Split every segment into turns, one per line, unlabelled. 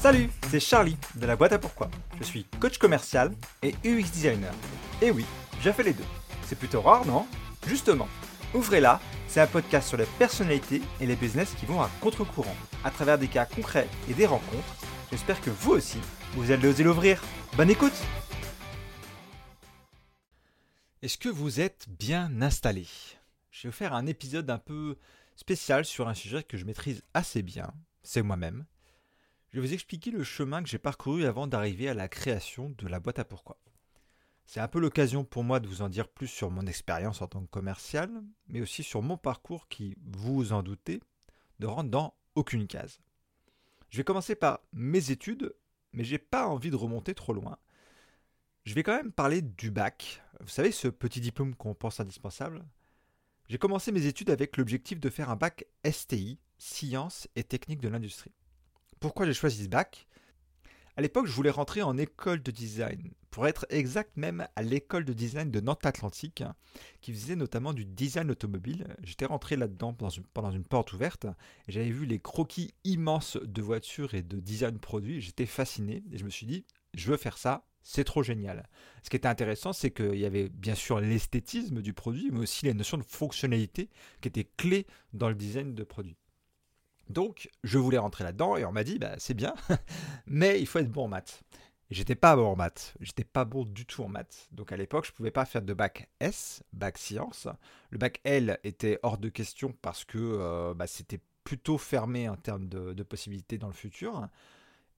Salut, c'est Charlie de la boîte à pourquoi. Je suis coach commercial et UX designer. Et oui, j'ai fait les deux. C'est plutôt rare, non? Justement, Ouvrez-la, c'est un podcast sur les personnalités et les business qui vont à contre-courant, à travers des cas concrets et des rencontres. J'espère que vous aussi, vous allez oser l'ouvrir. Bonne écoute Est-ce que vous êtes bien installé? Je vais vous faire un épisode un peu spécial sur un sujet que je maîtrise assez bien, c'est moi-même. Je vais vous expliquer le chemin que j'ai parcouru avant d'arriver à la création de la boîte à pourquoi. C'est un peu l'occasion pour moi de vous en dire plus sur mon expérience en tant que commercial, mais aussi sur mon parcours qui, vous en doutez, ne rentre dans aucune case. Je vais commencer par mes études, mais j'ai pas envie de remonter trop loin. Je vais quand même parler du bac. Vous savez, ce petit diplôme qu'on pense indispensable J'ai commencé mes études avec l'objectif de faire un bac STI, Sciences et Techniques de l'Industrie. Pourquoi j'ai choisi ce bac? À l'époque, je voulais rentrer en école de design, pour être exact même à l'école de design de Nantes Atlantique, qui faisait notamment du design automobile. J'étais rentré là-dedans pendant une, porte ouverte, et j'avais vu les croquis immenses de voitures et de design produits, j'étais fasciné, et je me suis dit, je veux faire ça, c'est trop génial. Ce qui était intéressant, c'est qu'il y avait bien sûr l'esthétisme du produit, mais aussi les notions de fonctionnalité qui étaient clés dans le design de produit. Donc, je voulais rentrer là-dedans et on m'a dit, bah, c'est bien, mais il faut être bon en maths. J'étais pas bon en maths, j'étais pas bon du tout en maths. Donc à l'époque, je pouvais pas faire de bac S, bac sciences. Le bac L était hors de question parce que euh, bah, c'était plutôt fermé en termes de, possibilités dans le futur.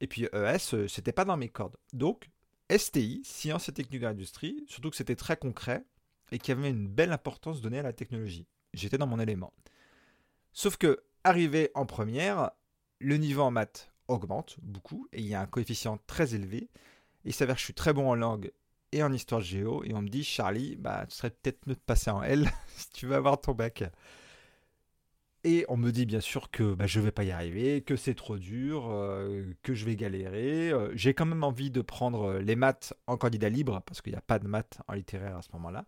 Et puis ES, euh, c'était pas dans mes cordes. Donc STI, sciences et techniques de l'industrie, surtout que c'était très concret et qu'il y avait une belle importance donnée à la technologie. J'étais dans mon élément. Sauf que Arrivé en première, le niveau en maths augmente beaucoup et il y a un coefficient très élevé. Il s'avère que je suis très bon en langue et en histoire géo et on me dit Charlie, bah tu serais peut-être mieux de passer en L si tu veux avoir ton bac. Et on me dit bien sûr que bah, je ne vais pas y arriver, que c'est trop dur, euh, que je vais galérer. Euh, j'ai quand même envie de prendre les maths en candidat libre, parce qu'il n'y a pas de maths en littéraire à ce moment-là.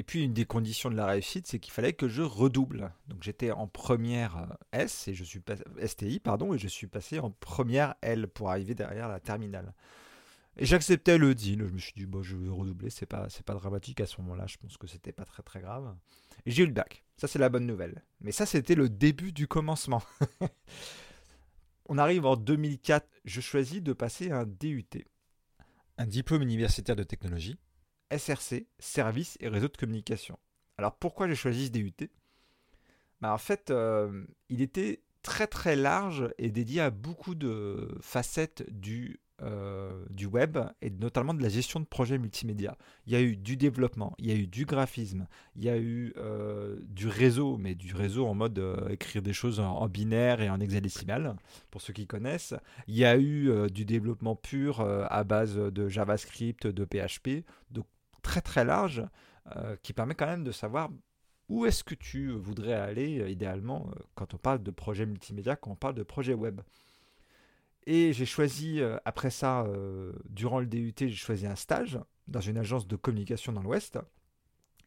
Et puis une des conditions de la réussite, c'est qu'il fallait que je redouble. Donc j'étais en première euh, S et je suis STI pardon et je suis passé en première L pour arriver derrière la terminale. Et j'acceptais le deal. Je me suis dit bon, je vais redoubler, c'est pas c'est pas dramatique à ce moment-là. Je pense que c'était pas très très grave. Et j'ai eu le bac. Ça c'est la bonne nouvelle. Mais ça c'était le début du commencement. On arrive en 2004. Je choisis de passer un DUT, un diplôme universitaire de technologie SRC, Service et Réseau de Communication. Alors pourquoi j'ai choisi ce DUT bah, En fait, euh, il était très très large et dédié à beaucoup de facettes du, euh, du web et notamment de la gestion de projets multimédia. Il y a eu du développement, il y a eu du graphisme, il y a eu euh, du réseau, mais du réseau en mode écrire des choses en, binaire et en hexadécimal, pour ceux qui connaissent. Il y a eu du développement pur à base de JavaScript, de PHP. Donc très très large euh, qui permet quand même de savoir où est-ce que tu voudrais aller euh, idéalement euh, quand on parle de projet multimédia, quand on parle de projet web. Et j'ai choisi, après ça, durant le DUT, j'ai choisi un stage dans une agence de communication dans l'Ouest.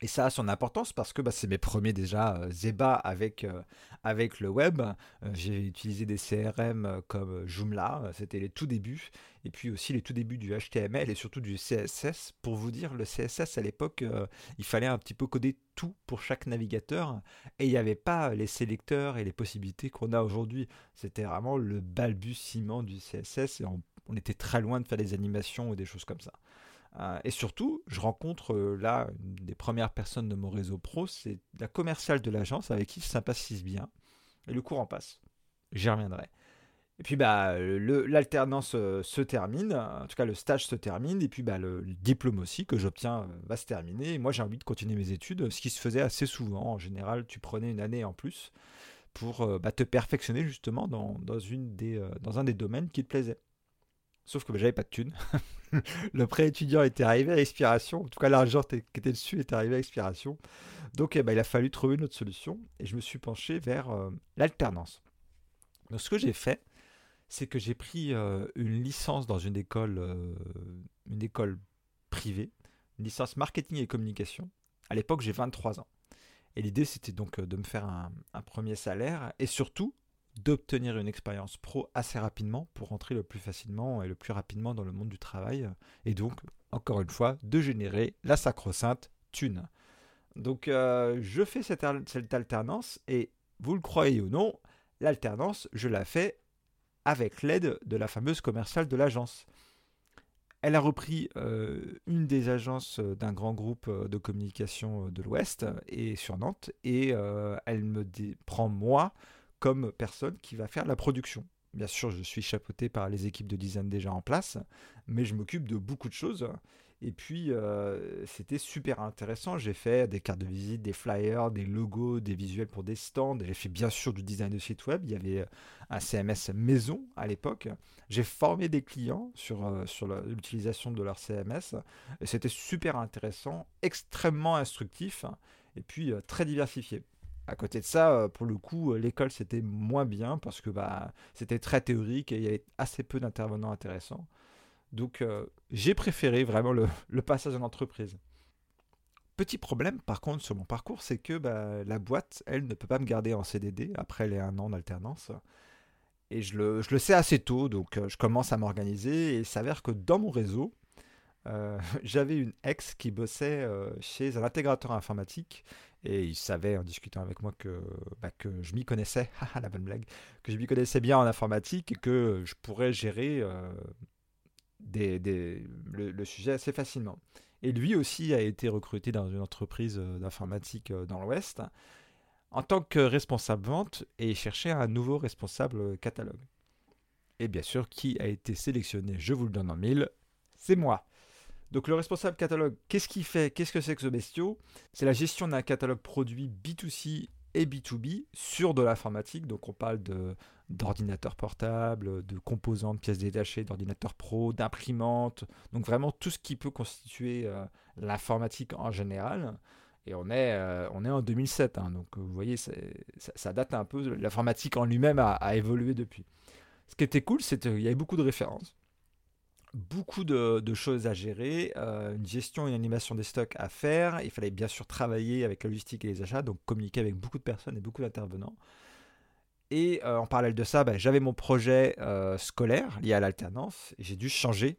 Et ça a son importance parce que bah, c'est mes premiers déjà euh, euh, avec le web. Euh, j'ai utilisé des CRM comme Joomla, c'était les tout débuts. Et puis aussi les tout débuts du HTML et surtout du CSS. Pour vous dire, le CSS à l'époque, il fallait un petit peu coder tout pour chaque navigateur. Et il n'y avait pas les sélecteurs et les possibilités qu'on a aujourd'hui. C'était vraiment le balbutiement du CSS et on était très loin de faire des animations ou des choses comme ça. Euh, et surtout, je rencontre euh, là une des premières personnes de mon réseau pro, c'est la commerciale de l'agence avec qui je sympathise bien. Et le courant passe. J'y reviendrai. Et puis bah, l'alternance euh, se termine, en tout cas le stage se termine, et puis bah, le, diplôme aussi que j'obtiens va se terminer. Moi j'ai envie de continuer mes études, ce qui se faisait assez souvent. En général, tu prenais une année en plus pour bah, te perfectionner justement dans, des, un des domaines qui te plaisait. Sauf que bah, j'avais pas de thunes. le prêt étudiant était arrivé à expiration. En tout cas, l'argent qui était dessus était arrivé à expiration. Donc, eh ben, il a fallu trouver une autre solution. Et je me suis penché vers euh, l'alternance. Ce que j'ai fait, c'est que j'ai pris euh, une licence dans une école, euh, une école privée, une licence marketing et communication. À l'époque, j'ai 23 ans. Et l'idée, c'était donc de me faire un premier salaire et surtout d'obtenir une expérience pro assez rapidement pour rentrer le plus facilement et le plus rapidement dans le monde du travail. Et donc, encore une fois, de générer la sacro-sainte thune. Donc, euh, je fais cette, alternance et, vous le croyez ou non, l'alternance, je la fais avec l'aide de la fameuse commerciale de l'agence. Elle a repris euh, une des agences euh, d'un grand groupe euh, de communication de l'Ouest et sur Nantes et elle me prend moi personne qui va faire la production. Bien sûr, je suis chapeauté par les équipes de design déjà en place, mais je m'occupe de beaucoup de choses et puis, euh, c'était super intéressant. J'ai fait des cartes de visite, des flyers, des logos, des visuels pour des stands. J'ai fait bien sûr du design de site web. Il y avait un CMS maison à l'époque. J'ai formé des clients sur, euh, l'utilisation de leur CMS. C'était super intéressant, extrêmement instructif et puis euh, très diversifié. À côté de ça, pour le coup, l'école c'était moins bien parce que bah, c'était très théorique et il y avait assez peu d'intervenants intéressants. Donc euh, j'ai préféré vraiment le, passage en entreprise. Petit problème par contre sur mon parcours, c'est que bah, la boîte, elle, ne peut pas me garder en CDD après les un an d'alternance. Et je le, sais assez tôt, donc euh, je commence à m'organiser et il s'avère que dans mon réseau, euh, j'avais une ex qui bossait chez un intégrateur informatique et il savait en discutant avec moi que, bah, que je m'y connaissais, la bonne blague, que je m'y connaissais bien en informatique et que je pourrais gérer le, sujet assez facilement. Et lui aussi a été recruté dans une entreprise euh, d'informatique euh, dans l'Ouest en tant que responsable vente et cherchait un nouveau responsable catalogue. Et bien sûr, qui a été sélectionné, je vous le donne en mille, c'est moi. Donc le responsable catalogue, qu'est-ce qu'il fait? Qu'est-ce que c'est que ce bestiau? C'est la gestion d'un catalogue produit B2C et B2B sur de l'informatique. Donc on parle d'ordinateurs portables, de composants, de pièces détachées, d'ordinateurs pro, d'imprimantes. Donc vraiment tout ce qui peut constituer euh, l'informatique en général. Et on est, euh, on est en 2007, hein. donc vous voyez, ça, date un peu. L'informatique en lui-même a, évolué depuis. Ce qui était cool, c'est qu'il y avait beaucoup de références beaucoup de, choses à gérer, euh, une gestion une animation des stocks à faire. Il fallait bien sûr travailler avec la logistique et les achats, donc communiquer avec beaucoup de personnes et beaucoup d'intervenants. Et euh, en parallèle de ça, bah, j'avais mon projet euh, scolaire lié à l'alternance. J'ai dû changer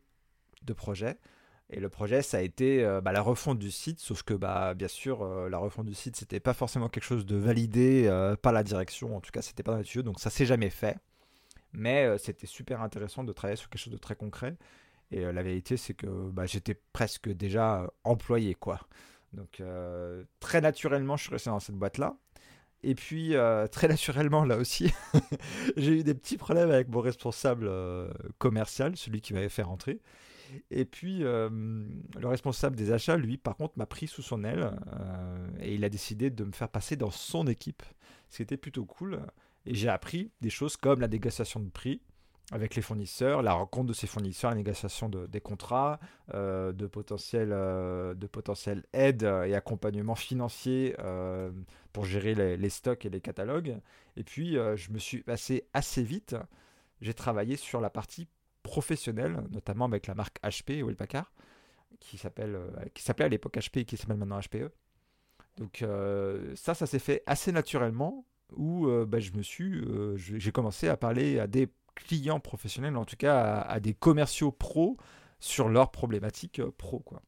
de projet. Et le projet, ça a été bah, la refonte du site, sauf que bah, bien sûr, la refonte du site, c'était pas forcément quelque chose de validé par la direction, en tout cas, c'était pas dans les tuyaux, donc ça s'est jamais fait. Mais c'était super intéressant de travailler sur quelque chose de très concret. Et euh, la vérité, c'est que bah, j'étais presque déjà euh, employé, quoi. Donc, euh, très naturellement, je suis resté dans cette boîte-là. Et puis, très naturellement, là aussi, j'ai eu des petits problèmes avec mon responsable commercial, celui qui m'avait fait rentrer. Et puis, le responsable des achats, lui, par contre, m'a pris sous son aile et il a décidé de me faire passer dans son équipe, ce qui était plutôt cool. Et j'ai appris des choses comme la négociation de prix, avec les fournisseurs, la rencontre de ces fournisseurs, la négociation de, des contrats, euh, de potentiels euh, potentiel aides et accompagnement financier euh, pour gérer les, stocks et les catalogues. Et puis, je me suis passé assez vite. J'ai travaillé sur la partie professionnelle, notamment avec la marque HP ou Packard, qui s'appelait à l'époque HP et qui s'appelle maintenant HPE. Donc ça, ça s'est fait assez naturellement où bah, je me j'ai commencé à parler à des clients professionnels, en tout cas à, des commerciaux pros sur leurs problématiques euh, pro. Quoi.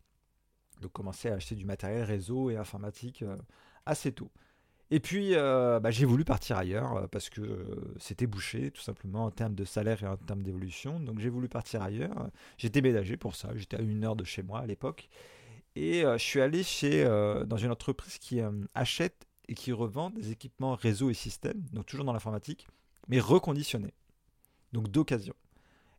Donc commencer à acheter du matériel réseau et informatique euh, assez tôt. Et puis euh, bah, j'ai voulu partir ailleurs parce que c'était bouché tout simplement en termes de salaire et en termes d'évolution. Donc j'ai voulu partir ailleurs. J'ai déménagé pour ça. J'étais à une heure de chez moi à l'époque. Et je suis allé chez, dans une entreprise qui achète et qui revend des équipements réseau et système, donc toujours dans l'informatique, mais reconditionnés donc d'occasion.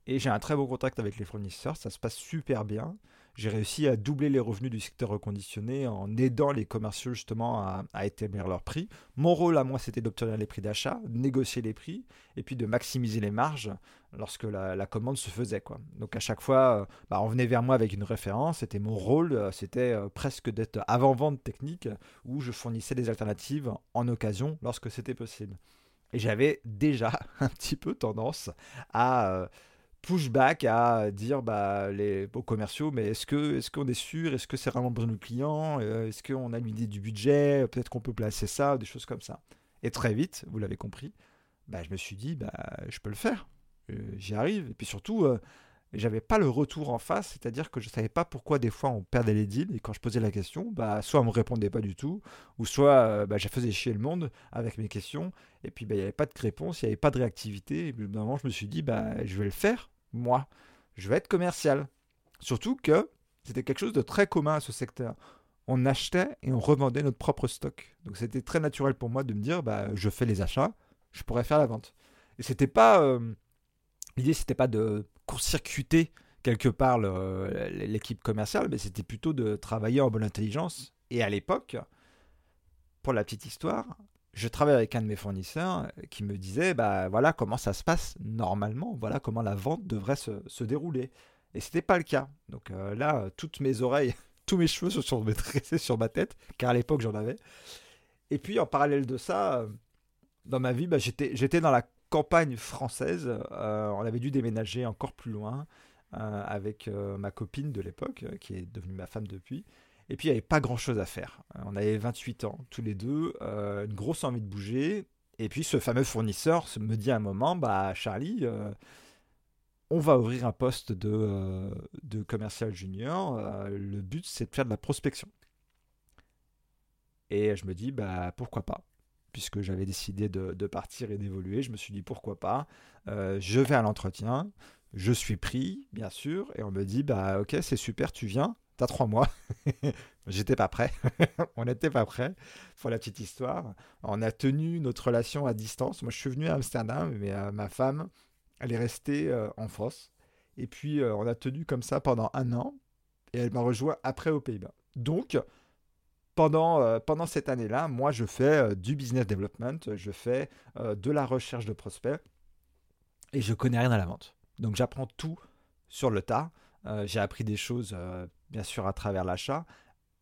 Et j'ai un très bon contact avec les fournisseurs, ça se passe super bien. J'ai réussi à doubler les revenus du secteur reconditionné en aidant les commerciaux justement à, établir leurs prix. Mon rôle à moi, c'était d'obtenir les prix d'achat, négocier les prix et puis de maximiser les marges lorsque la, commande se faisait. Donc à chaque fois, euh, bah, on venait vers moi avec une référence. C'était mon rôle, euh, c'était euh, presque d'être avant-vente technique où je fournissais des alternatives en occasion lorsque c'était possible. Et j'avais déjà un petit peu tendance à euh, pushback, à dire bah, les, aux commerciaux, mais est-ce qu'on est, qu'on est sûr? Est-ce que c'est vraiment besoin de client? Euh, Est-ce qu'on a une idée du budget? Peut-être qu'on peut placer ça, des choses comme ça. Et très vite, vous l'avez compris, bah, je me suis dit, bah, je peux le faire. Euh, j'y arrive. Et puis surtout, j'avais pas le retour en face, c'est-à-dire que je savais pas pourquoi des fois on perdait les deals et quand je posais la question, bah soit on me répondait pas du tout, ou soit euh, bah, je faisais chier le monde avec mes questions et puis bah, il n'y avait pas de réponse, il n'y avait pas de réactivité. Et puis moment, je me suis dit bah je vais le faire moi, je vais être commercial. Surtout que c'était quelque chose de très commun à ce secteur. On achetait et on revendait notre propre stock. Donc c'était très naturel pour moi de me dire bah je fais les achats, je pourrais faire la vente. Et c'était pas euh, l'idée c'était pas de court-circuiter quelque part l'équipe commerciale, mais c'était plutôt de travailler en bonne intelligence. Et à l'époque, pour la petite histoire, je travaillais avec un de mes fournisseurs qui me disait bah voilà comment ça se passe normalement, voilà comment la vente devrait se, dérouler. Et c'était pas le cas. Donc euh, là, toutes mes oreilles, tous mes cheveux se sont dressés sur ma tête, car à l'époque j'en avais. Et puis en parallèle de ça, euh, dans ma vie, bah, j'étais dans la campagne française. Euh, on avait dû déménager encore plus loin euh, avec euh, ma copine de l'époque, qui est devenue ma femme depuis. Et puis il n'y avait pas grand chose à faire. On avait 28 ans tous les deux, une grosse envie de bouger. Et puis ce fameux fournisseur me dit à un moment, bah Charlie, on va ouvrir un poste de, de commercial junior. le but c'est de faire de la prospection. Et je me dis, bah pourquoi pas? Puisque j'avais décidé de, partir et d'évoluer. Je me suis dit pourquoi pas. Euh, je vais à l'entretien, je suis pris, bien sûr, et on me dit bah ok, c'est super, tu viens. T'as trois mois. J'étais pas prêt. on n'était pas prêt. Pour la petite histoire, on a tenu notre relation à distance. Moi, je suis venu à Amsterdam, mais euh, ma femme, elle est restée euh, en France. Et puis, on a tenu comme ça pendant un an. Et elle m'a rejoint après aux Pays-Bas. Donc, pendant, euh, pendant cette année-là, moi, je fais euh, du business development, je fais euh, de la recherche de prospects et je connais rien à la vente. Donc, j'apprends tout sur le tas. J'ai appris des choses, bien sûr, à travers l'achat,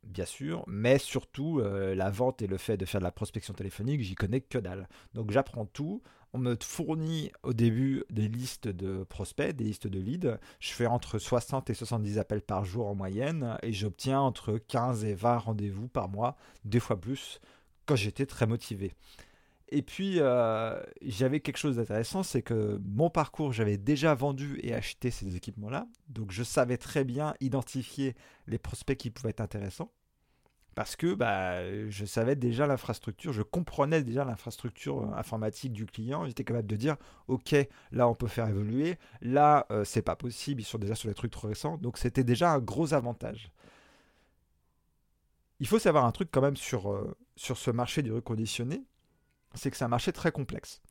bien sûr, mais surtout la vente et le fait de faire de la prospection téléphonique, j'y connais que dalle. Donc, j'apprends tout on me fournit au début des listes de prospects, des listes de leads. Je fais entre 60 et 70 appels par jour en moyenne et j'obtiens entre 15 et 20 rendez-vous par mois, des fois plus, quand j'étais très motivé. Et puis, euh, j'avais quelque chose d'intéressant, c'est que mon parcours, j'avais déjà vendu et acheté ces équipements-là. Donc, je savais très bien identifier les prospects qui pouvaient être intéressants. Parce que bah, je savais déjà l'infrastructure, je comprenais déjà l'infrastructure euh, informatique du client, j'étais capable de dire ok là on peut faire évoluer, là euh, c'est pas possible, ils sont déjà sur des trucs trop récents, donc c'était déjà un gros avantage. Il faut savoir un truc quand même sur, euh, sur ce marché du reconditionné, c'est que c'est un marché très complexe,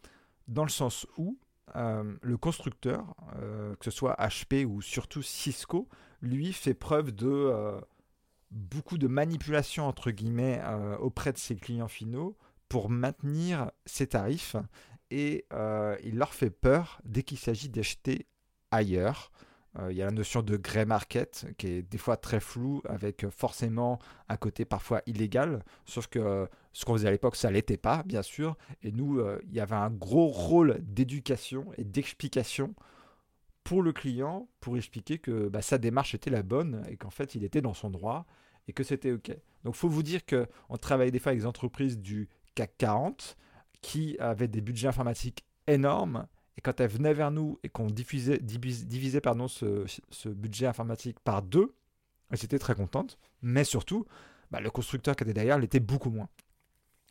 dans le sens où le constructeur, que ce soit HP ou surtout Cisco, lui fait preuve de beaucoup de manipulation entre guillemets euh, auprès de ses clients finaux pour maintenir ses tarifs et euh, il leur fait peur dès qu'il s'agit d'acheter ailleurs. Euh, il y a la notion de grey market qui est des fois très floue avec forcément un côté parfois illégal, sauf que ce qu'on faisait à l'époque ça l'était pas bien sûr et nous il y avait un gros rôle d'éducation et d'explication pour le client pour expliquer que bah, sa démarche était la bonne et qu'en fait il était dans son droit et que c'était OK. Donc faut vous dire qu'on travaille des fois avec des entreprises du CAC 40 qui avaient des budgets informatiques énormes et quand elles venaient vers nous et qu'on divisait, ce, budget informatique par deux, elles étaient très contentes. Mais surtout, bah, le constructeur qui était derrière l'était beaucoup moins.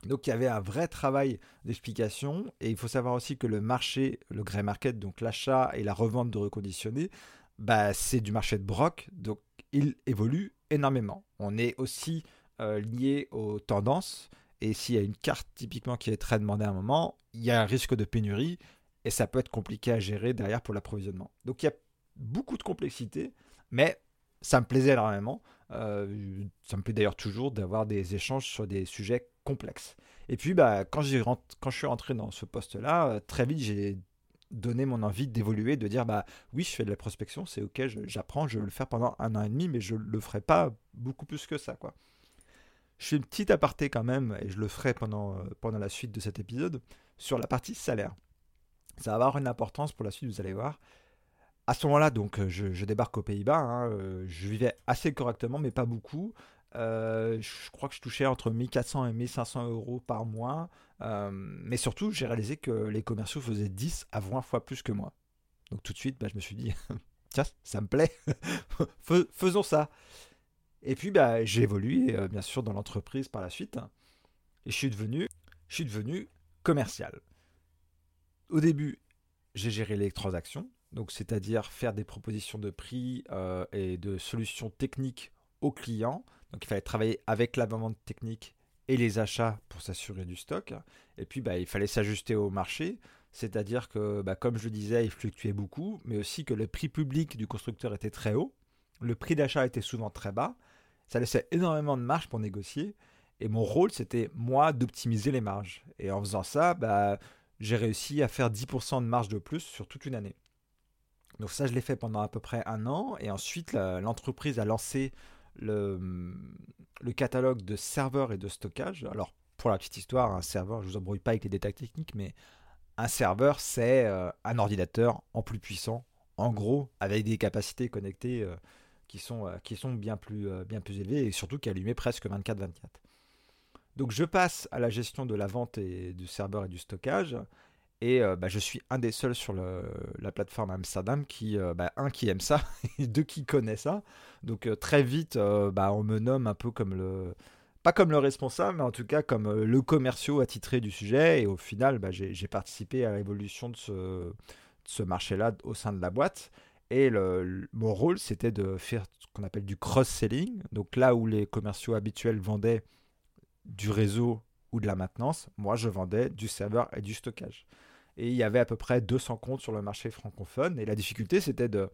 Donc il y avait un vrai travail d'explication et il faut savoir aussi que le marché, le grey market, donc l'achat et la revente de reconditionnés, bah, c'est du marché de broc, donc il évolue énormément. On est aussi euh, lié aux tendances et s'il y a une carte typiquement qui est très demandée à un moment, il y a un risque de pénurie et ça peut être compliqué à gérer derrière pour l'approvisionnement. Donc il y a beaucoup de complexité, mais ça me plaisait énormément. Euh, ça me plaît d'ailleurs toujours d'avoir des échanges sur des sujets complexes. Et puis, bah, quand, je suis rentré dans ce poste-là, euh, très vite, j'ai donné mon envie d'évoluer, de dire, bah oui, je fais de la prospection, c'est ok, j'apprends, je, vais le faire pendant un an et demi, mais je ne le ferai pas beaucoup plus que ça. Je fais une petite aparté quand même, et je le ferai pendant, euh, pendant la suite de cet épisode, sur la partie salaire. Ça va avoir une importance pour la suite, vous allez voir. À ce moment-là, donc, je, débarque aux Pays-Bas. Hein, euh, je vivais assez correctement, mais pas beaucoup. je crois que je touchais entre 1400 et 1500 euros par mois. mais surtout, j'ai réalisé que les commerciaux faisaient 10 à 20 fois plus que moi. Donc tout de suite, bah, je me suis dit, tiens, ça me plaît, faisons ça. Et puis, bah, j'ai évolué, bien sûr, dans l'entreprise par la suite. Et je suis devenu commercial. Au début, j'ai géré les transactions, donc c'est-à-dire faire des propositions de prix euh, et de solutions techniques aux clients. Donc il fallait travailler avec la vente technique et les achats pour s'assurer du stock. Et puis bah, il fallait s'ajuster au marché, c'est-à-dire que bah, comme je le disais, il fluctuait beaucoup, mais aussi que le prix public du constructeur était très haut, le prix d'achat était souvent très bas, ça laissait énormément de marge pour négocier. Et mon rôle, c'était moi d'optimiser les marges. Et en faisant ça, bah, j'ai réussi à faire 10% de marge de plus sur toute une année. Donc ça, je l'ai fait pendant à peu près un an. Et ensuite, l'entreprise a lancé le, catalogue de serveurs et de stockage. Alors, pour la petite histoire, un serveur, je ne vous embrouille pas avec les détails techniques, mais un serveur, c'est euh, un ordinateur en plus puissant, en gros, avec des capacités connectées euh, qui, sont, euh, qui sont bien plus, bien plus élevées et surtout qui allumaient presque 24-24. Donc je passe à la gestion de la vente et du serveur et du stockage. Et euh, bah, je suis un des seuls sur la plateforme Amsterdam qui, euh, bah, un, qui aime ça, et deux, qui connaît ça. Donc euh, très vite, bah, on me nomme un peu comme le... Pas comme le responsable, mais en tout cas comme le commerciaux attitré du sujet. Et au final, j'ai participé à l'évolution de ce, ce marché-là au sein de la boîte. Et mon rôle, c'était de faire ce qu'on appelle du cross-selling. Donc là où les commerciaux habituels vendaient du réseau ou de la maintenance, moi je vendais du serveur et du stockage. Et il y avait à peu près 200 comptes sur le marché francophone. Et la difficulté, c'était de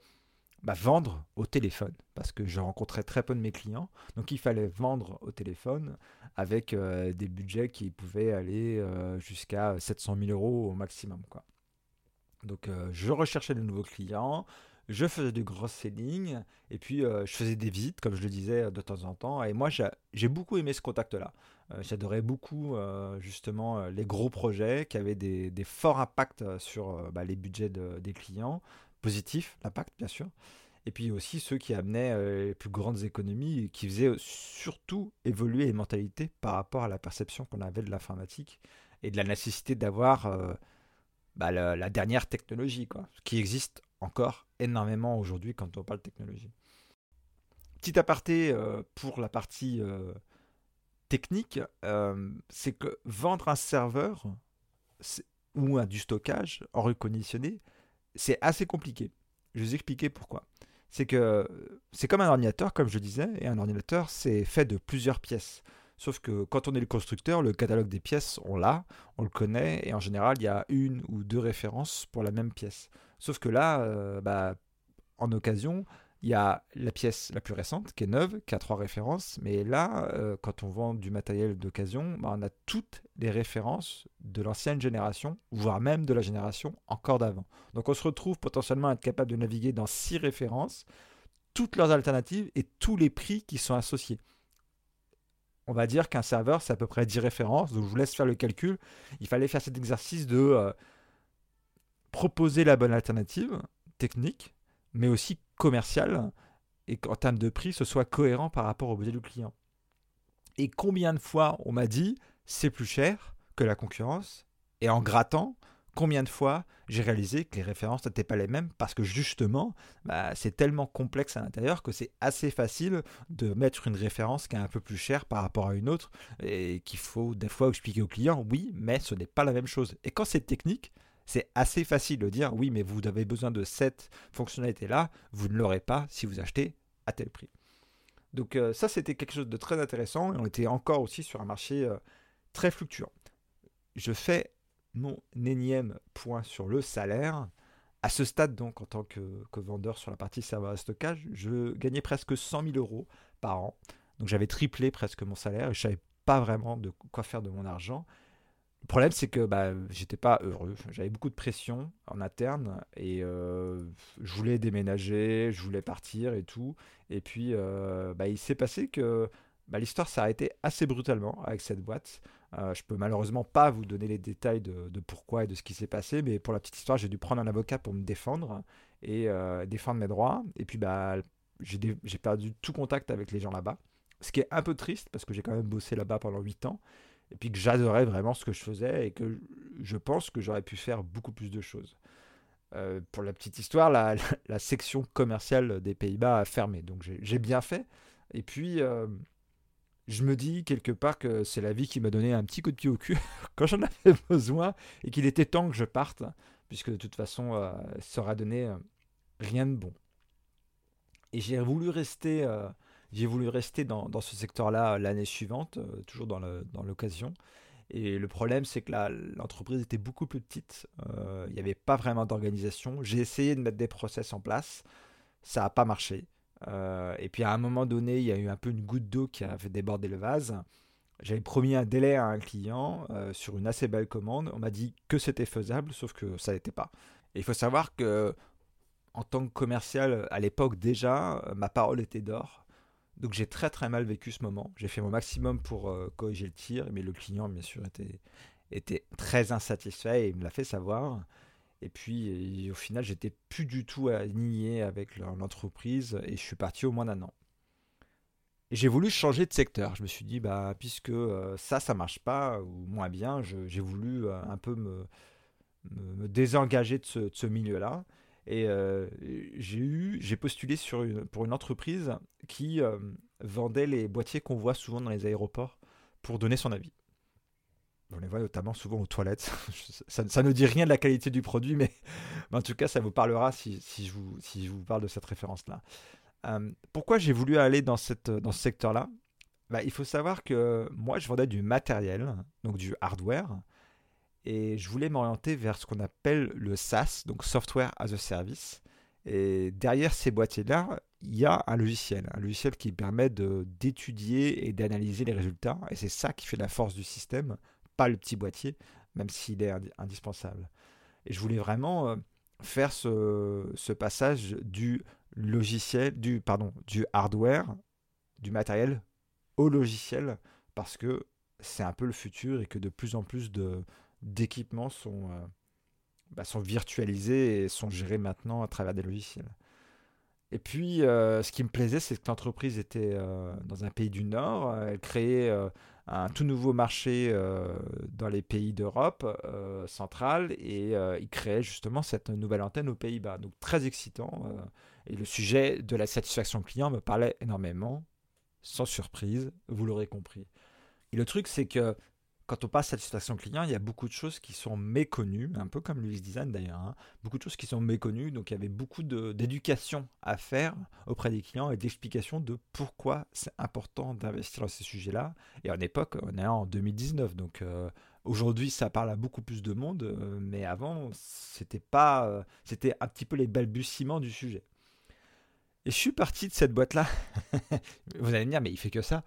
bah, vendre au téléphone, parce que je rencontrais très peu de mes clients. Donc il fallait vendre au téléphone avec euh, des budgets qui pouvaient aller euh, jusqu'à 700 000 euros au maximum. Quoi. Donc euh, je recherchais de nouveaux clients, je faisais du gros selling et puis euh, je faisais des visites, comme je le disais de temps en temps. Et moi, j'ai beaucoup aimé ce contact-là. Euh, j'adorais beaucoup euh, justement les gros projets qui avaient des, forts impacts sur bah, les budgets des clients, positifs, l'impact bien sûr. Et puis aussi ceux qui amenaient les plus grandes économies et qui faisaient surtout évoluer les mentalités par rapport à la perception qu'on avait de l'informatique et de la nécessité d'avoir bah, la, la, dernière technologie, quoi, qui existe encore énormément aujourd'hui quand on parle technologie. Petit aparté euh, pour la partie euh, technique, euh, c'est que vendre un serveur ou un, du stockage en reconditionné, c'est assez compliqué. Je vais vous expliquer pourquoi. C'est que c'est comme un ordinateur, comme je disais, et un ordinateur, c'est fait de plusieurs pièces. Sauf que quand on est le constructeur, le catalogue des pièces, on l'a, on le connaît, et en général, il y a une ou deux références pour la même pièce. Sauf que là, euh, bah, en occasion, il y a la pièce la plus récente, qui est neuve, qui a trois références. Mais là, euh, quand on vend du matériel d'occasion, bah, on a toutes les références de l'ancienne génération, voire même de la génération encore d'avant. Donc on se retrouve potentiellement à être capable de naviguer dans six références, toutes leurs alternatives et tous les prix qui sont associés. On va dire qu'un serveur, c'est à peu près 10 références. Je vous laisse faire le calcul. Il fallait faire cet exercice de... Euh, proposer la bonne alternative technique, mais aussi commerciale, et qu'en termes de prix, ce soit cohérent par rapport au budget du client. Et combien de fois on m'a dit c'est plus cher que la concurrence, et en grattant, combien de fois j'ai réalisé que les références n'étaient pas les mêmes parce que justement, bah, c'est tellement complexe à l'intérieur que c'est assez facile de mettre une référence qui est un peu plus chère par rapport à une autre et qu'il faut des fois expliquer au client, oui, mais ce n'est pas la même chose. Et quand c'est technique, c'est assez facile de dire oui, mais vous avez besoin de cette fonctionnalité-là, vous ne l'aurez pas si vous achetez à tel prix. Donc euh, ça, c'était quelque chose de très intéressant et on était encore aussi sur un marché euh, très fluctuant. Je fais mon énième point sur le salaire. À ce stade, donc, en tant que, vendeur sur la partie serveur de stockage, je gagnais presque 100 000 euros par an. Donc j'avais triplé presque mon salaire et je savais pas vraiment de quoi faire de mon argent. Le problème, c'est que bah, j'étais pas heureux. J'avais beaucoup de pression en interne et euh, je voulais déménager, je voulais partir et tout. Et puis, euh, bah, il s'est passé que bah, l'histoire s'est arrêtée assez brutalement avec cette boîte. Euh, je peux malheureusement pas vous donner les détails de, pourquoi et de ce qui s'est passé, mais pour la petite histoire, j'ai dû prendre un avocat pour me défendre et défendre mes droits. Et puis, bah, j'ai perdu tout contact avec les gens là-bas Ce qui est un peu triste parce que j'ai quand même bossé là-bas pendant 8 ans et puis que j'adorais vraiment ce que je faisais et que je pense que j'aurais pu faire beaucoup plus de choses. Euh, pour la petite histoire, la, section commerciale des Pays-Bas a fermé, donc j'ai bien fait. Et puis, euh, je me dis quelque part que c'est la vie qui m'a donné un petit coup de pied au cul quand j'en avais besoin et qu'il était temps que je parte, puisque de toute façon, euh, ça aura donné rien de bon. Et j'ai voulu rester j'ai voulu rester dans, dans ce secteur-là l'année suivante, euh, toujours dans l'occasion. Et le problème, c'est que l'entreprise était beaucoup plus petite. Euh, il n'y avait pas vraiment d'organisation. J'ai essayé de mettre des process en place. Ça n'a pas marché. Euh, et puis à un moment donné, il y a eu un peu une goutte d'eau qui a fait déborder le vase. J'avais promis un délai à un client sur une assez belle commande. On m'a dit que c'était faisable, sauf que ça n'était pas. Et il faut savoir que en tant que commercial, à l'époque déjà, ma parole était d'or. Donc j'ai très très mal vécu ce moment. J'ai fait mon maximum pour euh, corriger le tir, mais le client, bien sûr, était, était très insatisfait et il me l'a fait savoir. Et puis au final, j'étais plus du tout aligné avec l'entreprise et je suis parti au moins d'un an. J'ai voulu changer de secteur. Je me suis dit, bah, puisque euh, ça, ça marche pas, ou moins bien, j'ai voulu euh, un peu me, désengager de ce milieu-là. Et euh, j'ai eu, j'ai postulé pour une entreprise qui euh, vendait les boîtiers qu'on voit souvent dans les aéroports pour donner son avis. On les voit notamment souvent aux toilettes. ça, ne dit rien de la qualité du produit, mais, en tout cas, ça vous parlera si, je, vous, parle de cette référence-là. Euh, pourquoi j'ai voulu aller dans ce secteur-là? Bah, Il faut savoir que moi, je vendais du matériel, donc du hardware, et je voulais m'orienter vers ce qu'on appelle le SaaS, donc Software as a Service. Et derrière ces boîtiers-là, il y a un logiciel, un logiciel qui permet d'étudier et d'analyser les résultats. Et c'est ça qui fait la force du système, pas le petit boîtier, même s'il est indispensable. Et je voulais vraiment euh, faire ce, ce, passage du logiciel, du, pardon, du hardware, du matériel au logiciel, parce que c'est un peu le futur et que de plus en plus de, d'équipements sont, euh, bah, sont virtualisés et sont gérés maintenant à travers des logiciels. Et puis, euh, ce qui me plaisait, c'est que l'entreprise était euh, dans un pays du Nord. Elle créait un tout nouveau marché dans les pays d'Europe centrale et il créait justement cette nouvelle antenne aux Pays-Bas. Donc, très excitant. et le sujet de la satisfaction client me parlait énormément. Sans surprise, vous l'aurez compris. Et le truc, c'est que quand on passe satisfaction client, il y a beaucoup de choses qui sont méconnues, un peu comme l'UX design d'ailleurs, hein. beaucoup de choses qui sont méconnues, donc il y avait beaucoup d'éducation à faire auprès des clients et d'explication de pourquoi c'est important d'investir dans ces sujets-là. Et en époque, on est en 2019, donc euh, aujourd'hui ça parle à beaucoup plus de monde, euh, mais avant c'était pas, euh, c'était un petit peu les balbutiements du sujet. Et je suis parti de cette boîte-là. Vous allez me dire, mais il fait que ça.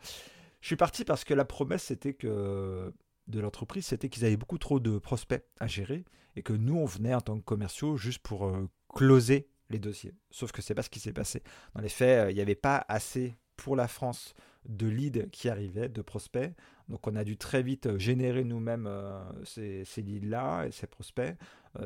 Je suis parti parce que la promesse c'était que de l'entreprise, c'était qu'ils avaient beaucoup trop de prospects à gérer et que nous, on venait en tant que commerciaux juste pour euh, closer les dossiers. Sauf que c'est pas ce qui s'est passé. Dans les faits, euh, il n'y avait pas assez pour la France de leads qui arrivaient, de prospects. Donc on a dû très vite euh, générer nous-mêmes ces, leads-là et ces prospects.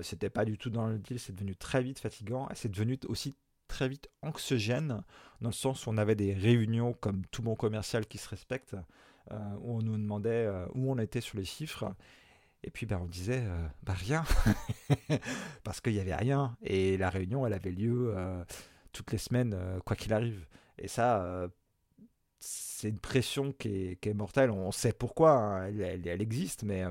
C'était pas du tout dans le deal, c'est devenu très vite fatigant. C'est devenu aussi très vite anxiogène, dans le sens où on avait des réunions comme tout bon commercial qui se respecte, euh, où on nous demandait euh, où on était sur les chiffres. Et puis ben, on disait euh, bah, rien, parce qu'il n'y avait rien. Et la réunion, elle avait lieu toutes les semaines, quoi qu'il arrive. Et ça, c'est une pression qui est, mortelle. On sait pourquoi, hein. elle, existe, mais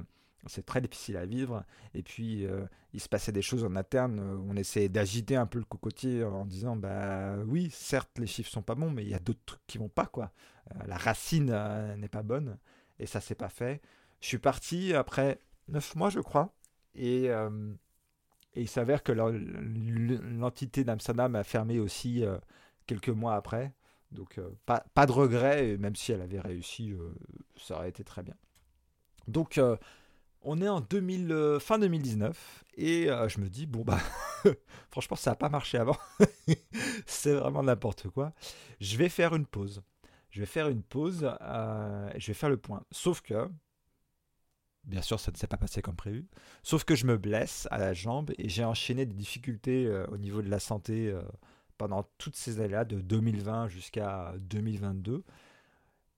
c'est très difficile à vivre. Et puis, il se passait des choses en interne. On essayait d'agiter un peu le cocotier en disant Bah oui, certes, les chiffres sont pas bons, mais il y a d'autres trucs qui vont pas, quoi. Euh, la racine euh, n'est pas bonne et ça s'est pas fait. Je suis parti après 9 mois, je crois, et, euh, et il s'avère que l'entité d'Amsterdam a fermé aussi quelques mois après. Donc pas, pas, de regret, même si elle avait réussi, ça aurait été très bien. Donc on est en 2000, fin 2019 et je me dis, bon bah franchement ça n'a pas marché avant, c'est vraiment n'importe quoi. Je vais faire une pause je vais faire une pause, euh, je vais faire le point. Sauf que, bien sûr, ça ne s'est pas passé comme prévu. Sauf que je me blesse à la jambe et j'ai enchaîné des difficultés euh, au niveau de la santé euh, pendant toutes ces années-là, de 2020 jusqu'à 2022.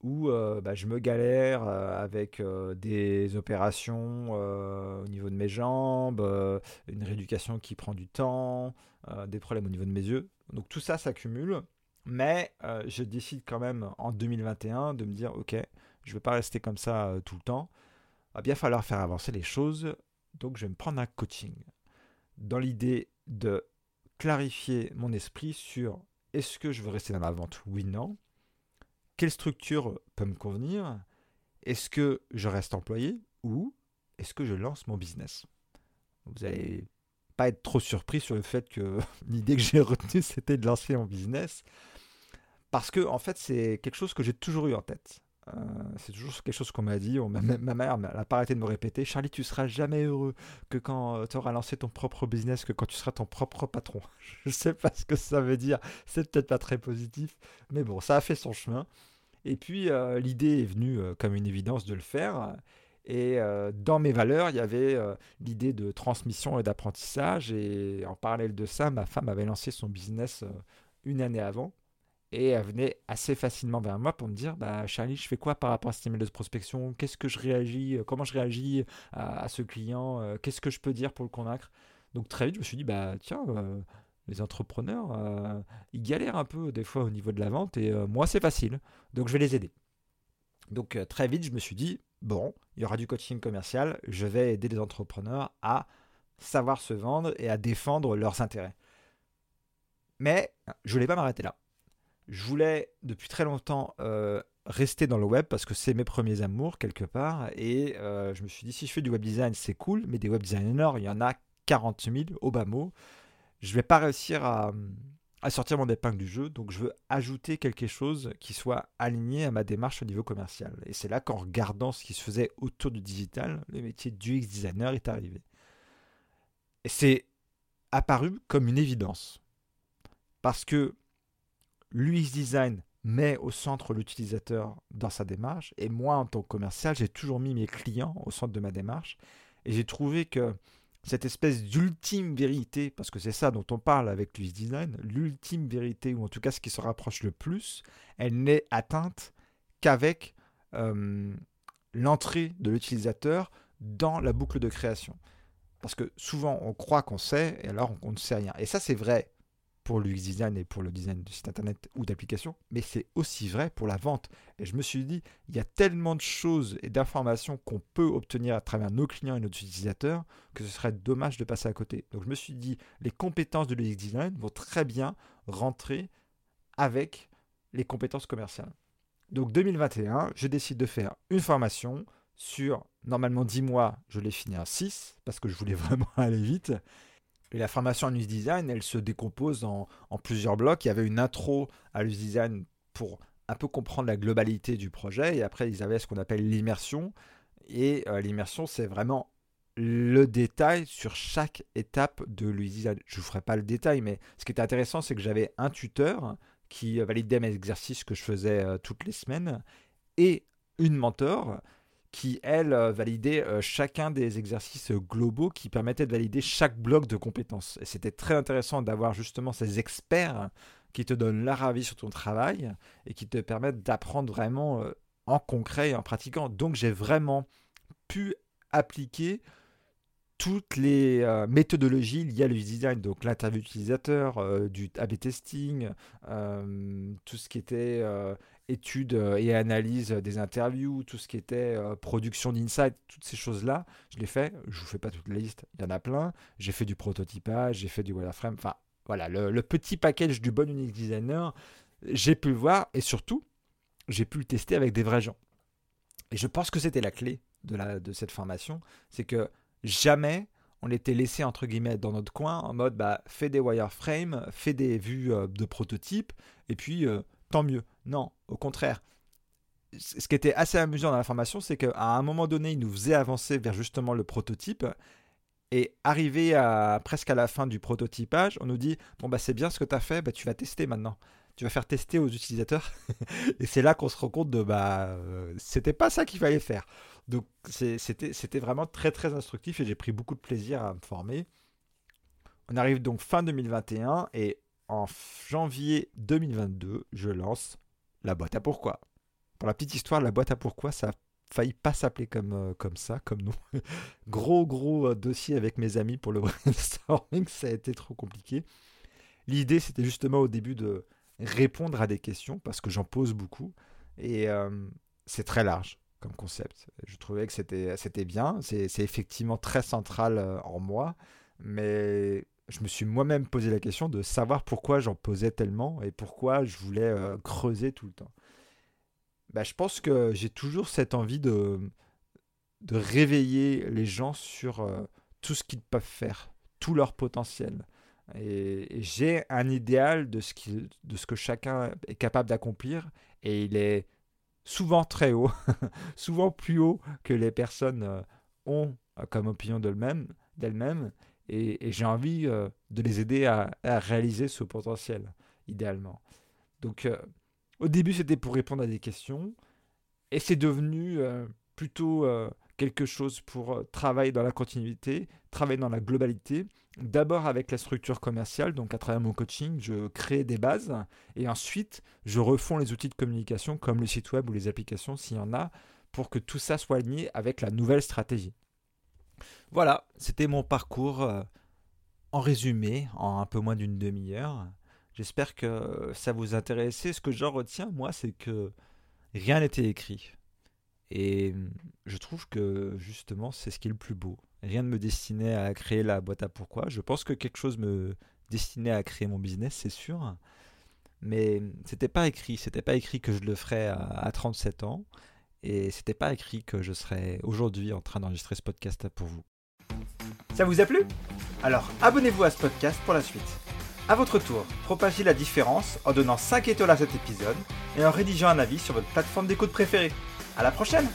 Où euh, bah, je me galère euh, avec euh, des opérations au niveau de mes jambes, une rééducation qui prend du temps, des problèmes au niveau de mes yeux. Donc tout ça s'accumule, mais je décide quand même en 2021 de me dire ok, je ne vais pas rester comme ça tout le temps. Il va bien falloir faire avancer les choses, donc je vais me prendre un coaching dans l'idée de clarifier mon esprit sur est-ce que je veux rester dans la vente? Oui, non quelle structure peut me convenir? Est-ce que je reste employé ou est-ce que je lance mon business? Vous n'allez pas être trop surpris sur le fait que l'idée que j'ai retenue, c'était de lancer mon business. Parce que, en fait, c'est quelque chose que j'ai toujours eu en tête. Euh, c'est toujours quelque chose qu'on m'a dit. ma, mère n'a pas arrêté de me répéter Charlie, tu seras jamais heureux que quand euh, tu auras lancé ton propre business, que quand tu seras ton propre patron. Je ne sais pas ce que ça veut dire. C'est peut-être pas très positif. Mais bon, ça a fait son chemin. Et puis, euh, l'idée est venue comme une évidence de le faire. Et dans mes valeurs, il y avait l'idée de transmission et d'apprentissage. Et en parallèle de ça, ma femme avait lancé son business une année avant. Et elle venait assez facilement vers moi pour me dire bah, Charlie, je fais quoi par rapport à cette email de prospection? Qu'est-ce que je réagis euh, Comment je réagis à, ce client? Euh, Qu'est-ce que je peux dire pour le convaincre? Donc très vite, je me suis dit bah, tiens, euh, les entrepreneurs, ils galèrent un peu des fois au niveau de la vente et moi, c'est facile. Donc je vais les aider. Donc très vite, je me suis dit bon, il y aura du coaching commercial je vais aider les entrepreneurs à savoir se vendre et à défendre leurs intérêts. Mais je ne voulais pas m'arrêter là. Je voulais depuis très longtemps euh, rester dans le web parce que c'est mes premiers amours quelque part. Et euh, je me suis dit, si je fais du web design, c'est cool, mais des web designers, il y en a 40 000 au bas mot. Je vais pas réussir à, sortir mon épingle du jeu, donc je veux ajouter quelque chose qui soit aligné à ma démarche au niveau commercial. Et c'est là qu'en regardant ce qui se faisait autour du digital, le métier du UX designer est arrivé. Et c'est apparu comme une évidence. Parce que l'UX design met au centre l'utilisateur dans sa démarche. Et moi, en tant que commercial, j'ai toujours mis mes clients au centre de ma démarche. Et j'ai trouvé que cette espèce d'ultime vérité, parce que c'est ça dont on parle avec l'UX design, l'ultime vérité, ou en tout cas ce qui se rapproche le plus, elle n'est atteinte qu'avec euh, l'entrée de l'utilisateur dans la boucle de création. Parce que souvent on croit qu'on sait et alors on ne sait rien. Et ça c'est vrai pour l'UX design et pour le design de site internet ou d'application, mais c'est aussi vrai pour la vente. Et je me suis dit, il y a tellement de choses et d'informations qu'on peut obtenir à travers nos clients et nos utilisateurs que ce serait dommage de passer à côté. Donc je me suis dit, les compétences de l'UX design vont très bien rentrer avec les compétences commerciales. Donc 2021, je décide de faire une formation sur normalement 10 mois, je l'ai fini en 6 parce que je voulais vraiment aller vite. La formation en UX design, elle se décompose en, plusieurs blocs. Il y avait une intro à l'UX design pour un peu comprendre la globalité du projet. Et après, ils avaient ce qu'on appelle l'immersion. Et euh, l'immersion, c'est vraiment le détail sur chaque étape de l'UX design. Je ne vous ferai pas le détail, mais ce qui était intéressant, c'est que j'avais un tuteur qui validait mes exercices que je faisais euh, toutes les semaines et une mentor qui, elle, euh, validait euh, chacun des exercices globaux qui permettaient de valider chaque bloc de compétences. Et c'était très intéressant d'avoir justement ces experts qui te donnent leur avis sur ton travail et qui te permettent d'apprendre vraiment euh, en concret et en pratiquant. Donc j'ai vraiment pu appliquer toutes les méthodologies liées à design, donc l'interview utilisateur, du A-B testing, tout ce qui était études euh, et analyse des interviews, tout ce qui était euh, production d'insight, toutes ces choses-là, je l'ai fait. Je vous fais pas toute la liste, il y en a plein. J'ai fait du prototypage, j'ai fait du wireframe. Enfin, voilà, le, petit package du bon unique designer, j'ai pu le voir et surtout, j'ai pu le tester avec des vrais gens. Et je pense que c'était la clé de, cette formation, c'est que jamais on était laissé entre guillemets dans notre coin en mode bah, fais des wireframes, fais des vues euh, de prototypes et puis tant mieux. Non, au contraire. Ce qui était assez amusant dans la formation, c'est qu'à un moment donné, il nous faisait avancer vers justement le prototype. Et arrivé à presque à la fin du prototypage, on nous dit Bon, bah, c'est bien ce que tu as fait, bah, tu vas tester maintenant. Tu vas faire tester aux utilisateurs. et c'est là qu'on se rend compte de Bah, euh, c'était pas ça qu'il fallait faire. Donc, c'était vraiment très très instructif et j'ai pris beaucoup de plaisir à me former. On arrive donc fin 2021 et en janvier 2022, je lance la boîte à pourquoi. Pour la petite histoire, la boîte à pourquoi, ça a failli pas s'appeler comme, euh, comme ça, comme nous. gros, gros euh, dossier avec mes amis pour le brainstorming, ça a été trop compliqué. L'idée, c'était justement au début de répondre à des questions, parce que j'en pose beaucoup. Et euh, c'est très large comme concept. Je trouvais que c'était, c'était bien. C'est, effectivement très central en moi. Mais je me suis moi-même posé la question de savoir pourquoi j'en posais tellement et pourquoi je voulais creuser tout le temps. Bah, je pense que j'ai toujours cette envie de, de réveiller les gens sur euh, tout ce qu'ils peuvent faire, tout leur potentiel. Et, j'ai un idéal de ce, de ce que chacun est capable d'accomplir, et il est souvent très haut, souvent plus haut que les personnes euh, ont euh, comme opinion d'elles-mêmes, et, j'ai envie de les aider à, réaliser ce potentiel, idéalement. Donc, au début, c'était pour répondre à des questions. Et c'est devenu euh, plutôt euh, quelque chose pour euh, travailler dans la continuité, travailler dans la globalité. D'abord avec la structure commerciale, donc à travers mon coaching, je crée des bases et ensuite je refonds les outils de communication comme le site web ou les applications s'il y en a pour que tout ça soit aligné avec la nouvelle stratégie. Voilà, c'était mon parcours en résumé en un peu moins d'une demi-heure. J'espère que ça vous intéressait. Ce que j'en retiens, moi, c'est que rien n'était écrit. Et je trouve que justement, c'est ce qui est le plus beau. Rien ne me destinait à créer la boîte à pourquoi. Je pense que quelque chose me destinait à créer mon business, c'est sûr. Mais c'était pas écrit. C'était pas écrit que je le ferais à, 37 ans. Et c'était pas écrit que je serais aujourd'hui en train d'enregistrer ce podcast pour vous.
Ça vous a plu? Alors abonnez-vous à ce podcast pour la suite. A votre tour, propagez la différence en donnant 5 étoiles à cet épisode et en rédigeant un avis sur votre plateforme d'écoute préférée. A la prochaine